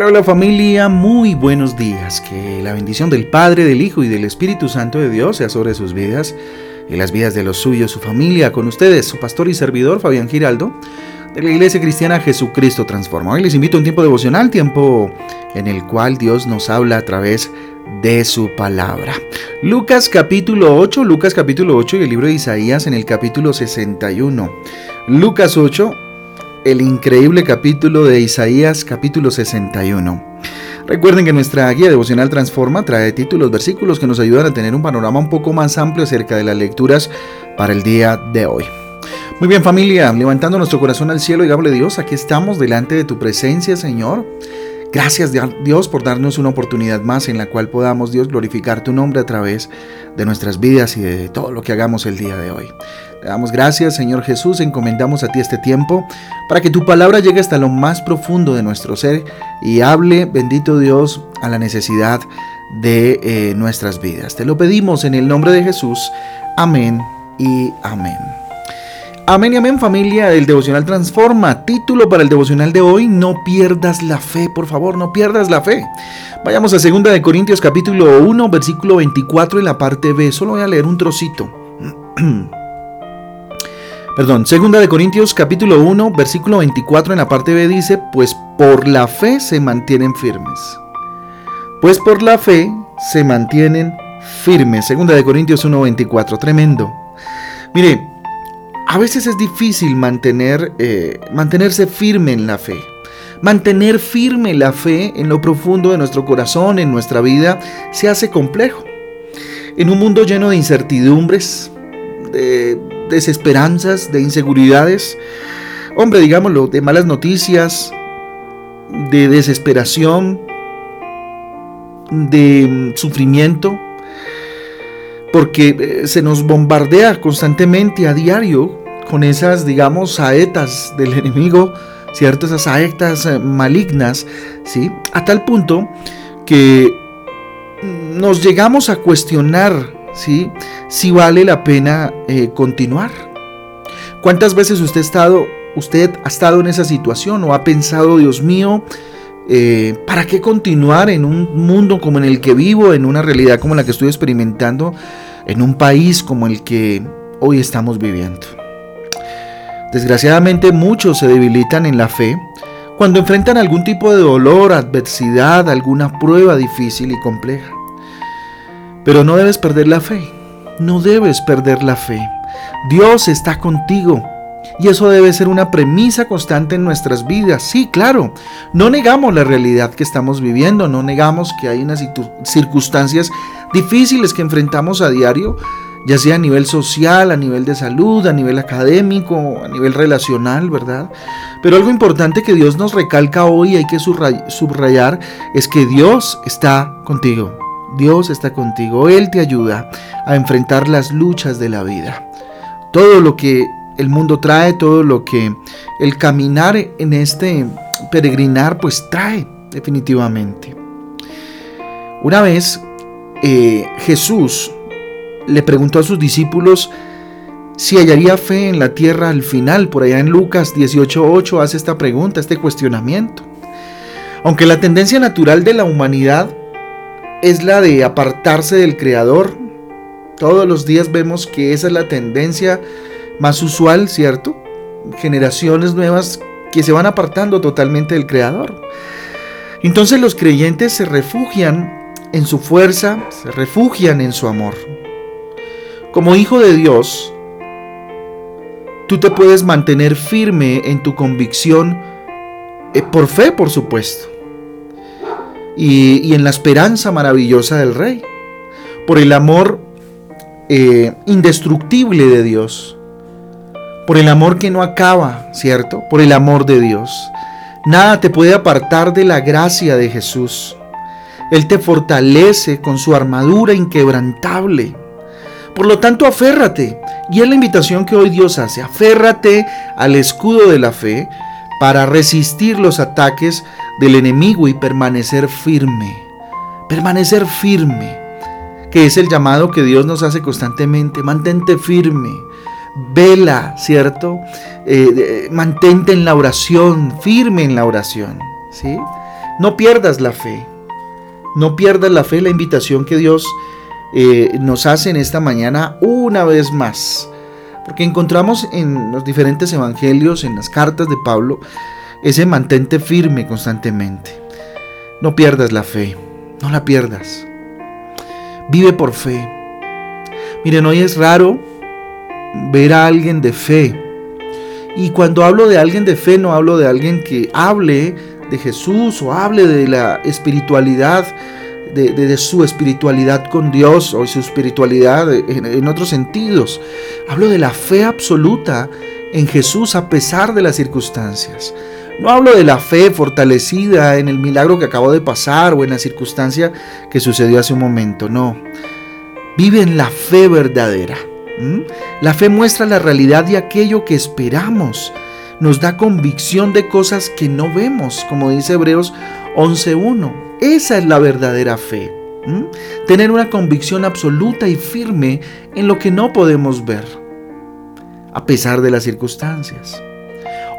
Hola, familia, muy buenos días. Que la bendición del Padre, del Hijo y del Espíritu Santo de Dios sea sobre sus vidas y las vidas de los suyos, su familia, con ustedes, su pastor y servidor Fabián Giraldo, de la Iglesia Cristiana Jesucristo Transforma. Hoy les invito a un tiempo devocional, tiempo en el cual Dios nos habla a través de su palabra. Lucas capítulo 8, Lucas capítulo 8 y el libro de Isaías en el capítulo 61. Lucas 8, el increíble capítulo de Isaías capítulo 61. Recuerden que nuestra guía devocional Transforma trae títulos, versículos que nos ayudan a tener un panorama un poco más amplio acerca de las lecturas para el día de hoy. Muy bien familia, levantando nuestro corazón al cielo y hable Dios, aquí estamos delante de tu presencia Señor. Gracias Dios por darnos una oportunidad más en la cual podamos Dios glorificar tu nombre a través de nuestras vidas y de todo lo que hagamos el día de hoy. Te damos gracias Señor Jesús, encomendamos a ti este tiempo para que tu palabra llegue hasta lo más profundo de nuestro ser y hable, bendito Dios, a la necesidad de eh, nuestras vidas. Te lo pedimos en el nombre de Jesús. Amén y amén. Amén y amén familia, el devocional transforma. Título para el devocional de hoy, no pierdas la fe, por favor, no pierdas la fe. Vayamos a 2 de Corintios capítulo 1, versículo 24 en la parte B. Solo voy a leer un trocito. Perdón, 2 de Corintios capítulo 1, versículo 24 en la parte B dice, pues por la fe se mantienen firmes. Pues por la fe se mantienen firmes. 2 de Corintios 1, 24, tremendo. Mire, a veces es difícil mantener, eh, mantenerse firme en la fe. Mantener firme la fe en lo profundo de nuestro corazón, en nuestra vida, se hace complejo. En un mundo lleno de incertidumbres, de desesperanzas, de inseguridades, hombre, digámoslo, de malas noticias, de desesperación, de sufrimiento, porque eh, se nos bombardea constantemente a diario con esas, digamos, saetas del enemigo, ¿cierto? Esas saetas eh, malignas, ¿sí? A tal punto que nos llegamos a cuestionar, Si vale la pena eh, continuar. ¿Cuántas veces usted ha estado, usted ha estado en esa situación o ha pensado, Dios mío, eh, ¿para qué continuar en un mundo como en el que vivo, en una realidad como la que estoy experimentando, en un país como el que hoy estamos viviendo? Desgraciadamente muchos se debilitan en la fe cuando enfrentan algún tipo de dolor, adversidad, alguna prueba difícil y compleja. Pero no debes perder la fe, no debes perder la fe. Dios está contigo y eso debe ser una premisa constante en nuestras vidas. Sí, claro, no negamos la realidad que estamos viviendo, no negamos que hay unas circunstancias difíciles que enfrentamos a diario, ya sea a nivel social, a nivel de salud, a nivel académico, a nivel relacional, ¿verdad? Pero algo importante que Dios nos recalca hoy, hay que subrayar, es que Dios está contigo. Dios está contigo. Él te ayuda a enfrentar las luchas de la vida. Todo lo que el mundo trae, todo lo que el caminar en este peregrinar pues trae definitivamente. Una vez eh, Jesús le preguntó a sus discípulos si hallaría fe en la tierra al final. Por allá en Lucas 18.8 hace esta pregunta, este cuestionamiento. Aunque la tendencia natural de la humanidad es la de apartarse del Creador, todos los días vemos que esa es la tendencia más usual, ¿cierto? Generaciones nuevas que se van apartando totalmente del Creador. Entonces los creyentes se refugian en su fuerza, se refugian en su amor. Como hijo de Dios, tú te puedes mantener firme en tu convicción, eh, por fe, por supuesto, y, en la esperanza maravillosa del Rey, por el amor eh, indestructible de Dios, por el amor que no acaba, ¿cierto? Por el amor de Dios. Nada te puede apartar de la gracia de Jesús. Él te fortalece con su armadura inquebrantable. Por lo tanto, aférrate. Y es la invitación que hoy Dios hace. Aférrate al escudo de la fe para resistir los ataques del enemigo y permanecer firme. Permanecer firme, que es el llamado que Dios nos hace constantemente. Mantente firme. Vela, ¿cierto? Eh, mantente en la oración, firme en la oración, ¿sí? No pierdas la fe. No pierdas la fe, la invitación que Dios eh, nos hace en esta mañana una vez más. Porque encontramos en los diferentes evangelios, en las cartas de Pablo, ese mantente firme constantemente. No pierdas la fe, no la pierdas. Vive por fe. Miren, hoy es raro ver a alguien de fe. Y cuando hablo de alguien de fe, no hablo de alguien que hable de Jesús o hable de la espiritualidad, de, su espiritualidad con Dios o su espiritualidad en, otros sentidos. Hablo de la fe absoluta en Jesús a pesar de las circunstancias. No hablo de la fe fortalecida en el milagro que acabó de pasar o en la circunstancia que sucedió hace un momento, no. Vive en la fe verdadera. La fe muestra la realidad de aquello que esperamos. Nos da convicción de cosas que no vemos, como dice Hebreos 11.1. Esa es la verdadera fe. Tener una convicción absoluta y firme en lo que no podemos ver, a pesar de las circunstancias.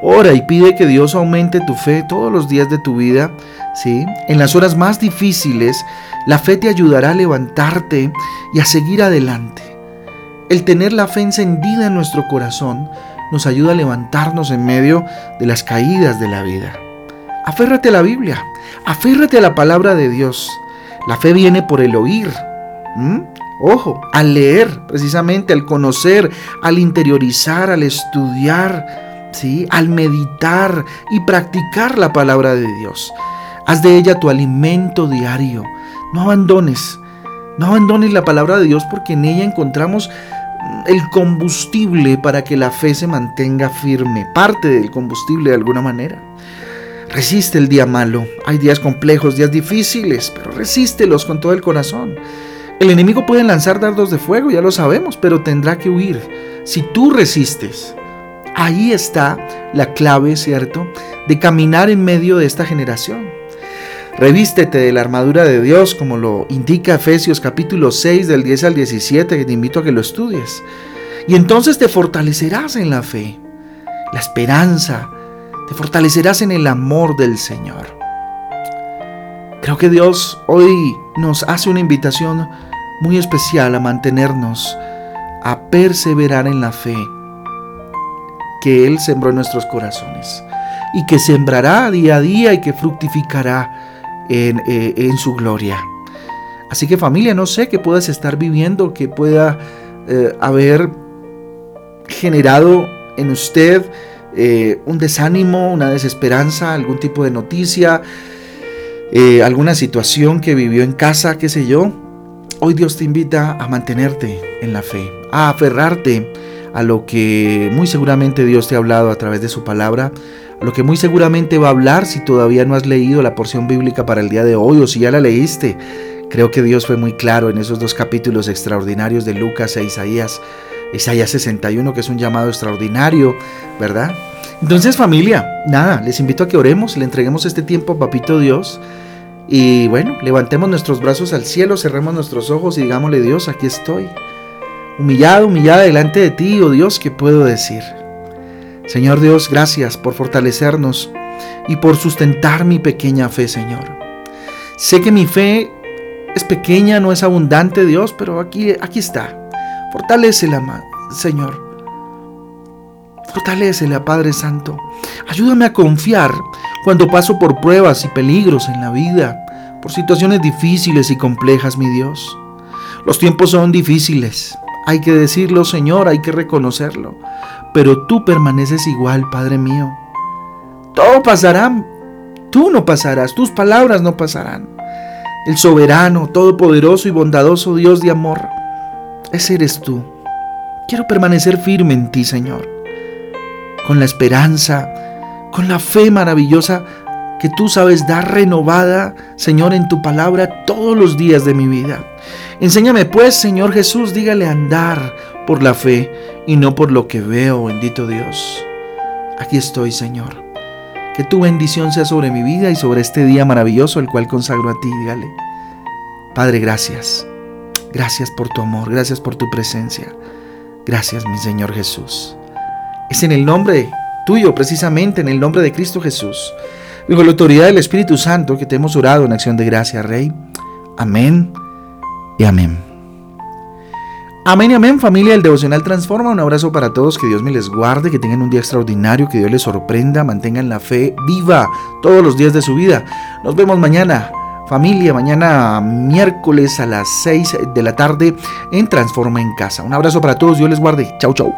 Ora y pide que Dios aumente tu fe todos los días de tu vida. ¿sí? En las horas más difíciles, la fe te ayudará a levantarte y a seguir adelante. El tener la fe encendida en nuestro corazón nos ayuda a levantarnos en medio de las caídas de la vida. Aférrate a la Biblia, aférrate a la palabra de Dios. La fe viene por el oír. Ojo, al leer, precisamente, al conocer, al interiorizar, al estudiar al meditar y practicar la palabra de Dios. Haz de ella tu alimento diario. No abandones, no abandones la palabra de Dios porque en ella encontramos el combustible para que la fe se mantenga firme, parte del combustible de alguna manera. Resiste el día malo. Hay días complejos, días difíciles, pero resístelos con todo el corazón. El enemigo puede lanzar dardos de fuego, ya lo sabemos, pero tendrá que huir. Si tú resistes, Ahí está la clave, ¿cierto?, de caminar en medio de esta generación. Revístete de la armadura de Dios, como lo indica Efesios capítulo 6 del 10 al 17, que te invito a que lo estudies. Y entonces te fortalecerás en la fe, la esperanza, te fortalecerás en el amor del Señor. Creo que Dios hoy nos hace una invitación muy especial a mantenernos, a perseverar en la fe que Él sembró en nuestros corazones y que sembrará día a día y que fructificará en, eh, su gloria. Así que familia, no sé qué puedas estar viviendo, que pueda eh, haber generado en usted eh, un desánimo, una desesperanza, algún tipo de noticia, alguna situación que vivió en casa, qué sé yo. Hoy Dios te invita a mantenerte en la fe, a aferrarte a lo que muy seguramente Dios te ha hablado a través de su palabra, a lo que muy seguramente va a hablar si todavía no has leído la porción bíblica para el día de hoy o si ya la leíste. Creo que Dios fue muy claro en esos dos capítulos extraordinarios de Lucas e Isaías. Isaías 61, que es un llamado extraordinario, ¿verdad? Entonces familia, nada, les invito a que oremos, le entreguemos este tiempo a Papito Dios. Y bueno, levantemos nuestros brazos al cielo, cerremos nuestros ojos y digámosle Dios, aquí estoy humillado, humillada delante de ti, oh Dios, ¿qué puedo decir? Señor Dios, gracias por fortalecernos y por sustentar mi pequeña fe, Señor. Sé que mi fe es pequeña, no es abundante, Dios, pero aquí, aquí está. Fortalécela, Señor. Fortalécela, Padre Santo. Ayúdame a confiar cuando paso por pruebas y peligros en la vida, por situaciones difíciles y complejas, mi Dios. Los tiempos son difíciles, hay que decirlo, Señor, hay que reconocerlo. Pero tú permaneces igual, Padre mío. Todo pasará. Tú no pasarás, tus palabras no pasarán. El soberano, todopoderoso y bondadoso Dios de amor, ese eres tú. Quiero permanecer firme en ti, Señor, con la esperanza, con la fe maravillosa que tú sabes dar renovada, Señor, en tu palabra todos los días de mi vida. Enséñame pues, Señor Jesús, dígale andar por la fe y no por lo que veo, bendito Dios. Aquí estoy, Señor. Que tu bendición sea sobre mi vida y sobre este día maravilloso el cual consagro a ti, dígale. Padre, gracias. Gracias por tu amor, gracias por tu presencia. Gracias, mi Señor Jesús. Es en el nombre tuyo, precisamente en el nombre de Cristo Jesús Bajo la autoridad del Espíritu Santo que te hemos orado en acción de gracia, Rey. Amén y amén. Amén y amén, familia del Devocional Transforma. Un abrazo para todos, que Dios me les guarde, que tengan un día extraordinario, que Dios les sorprenda, mantengan la fe viva todos los días de su vida. Nos vemos mañana, familia, mañana miércoles a las 6 de la tarde en Transforma en Casa. Un abrazo para todos, Dios les guarde. Chau, chau.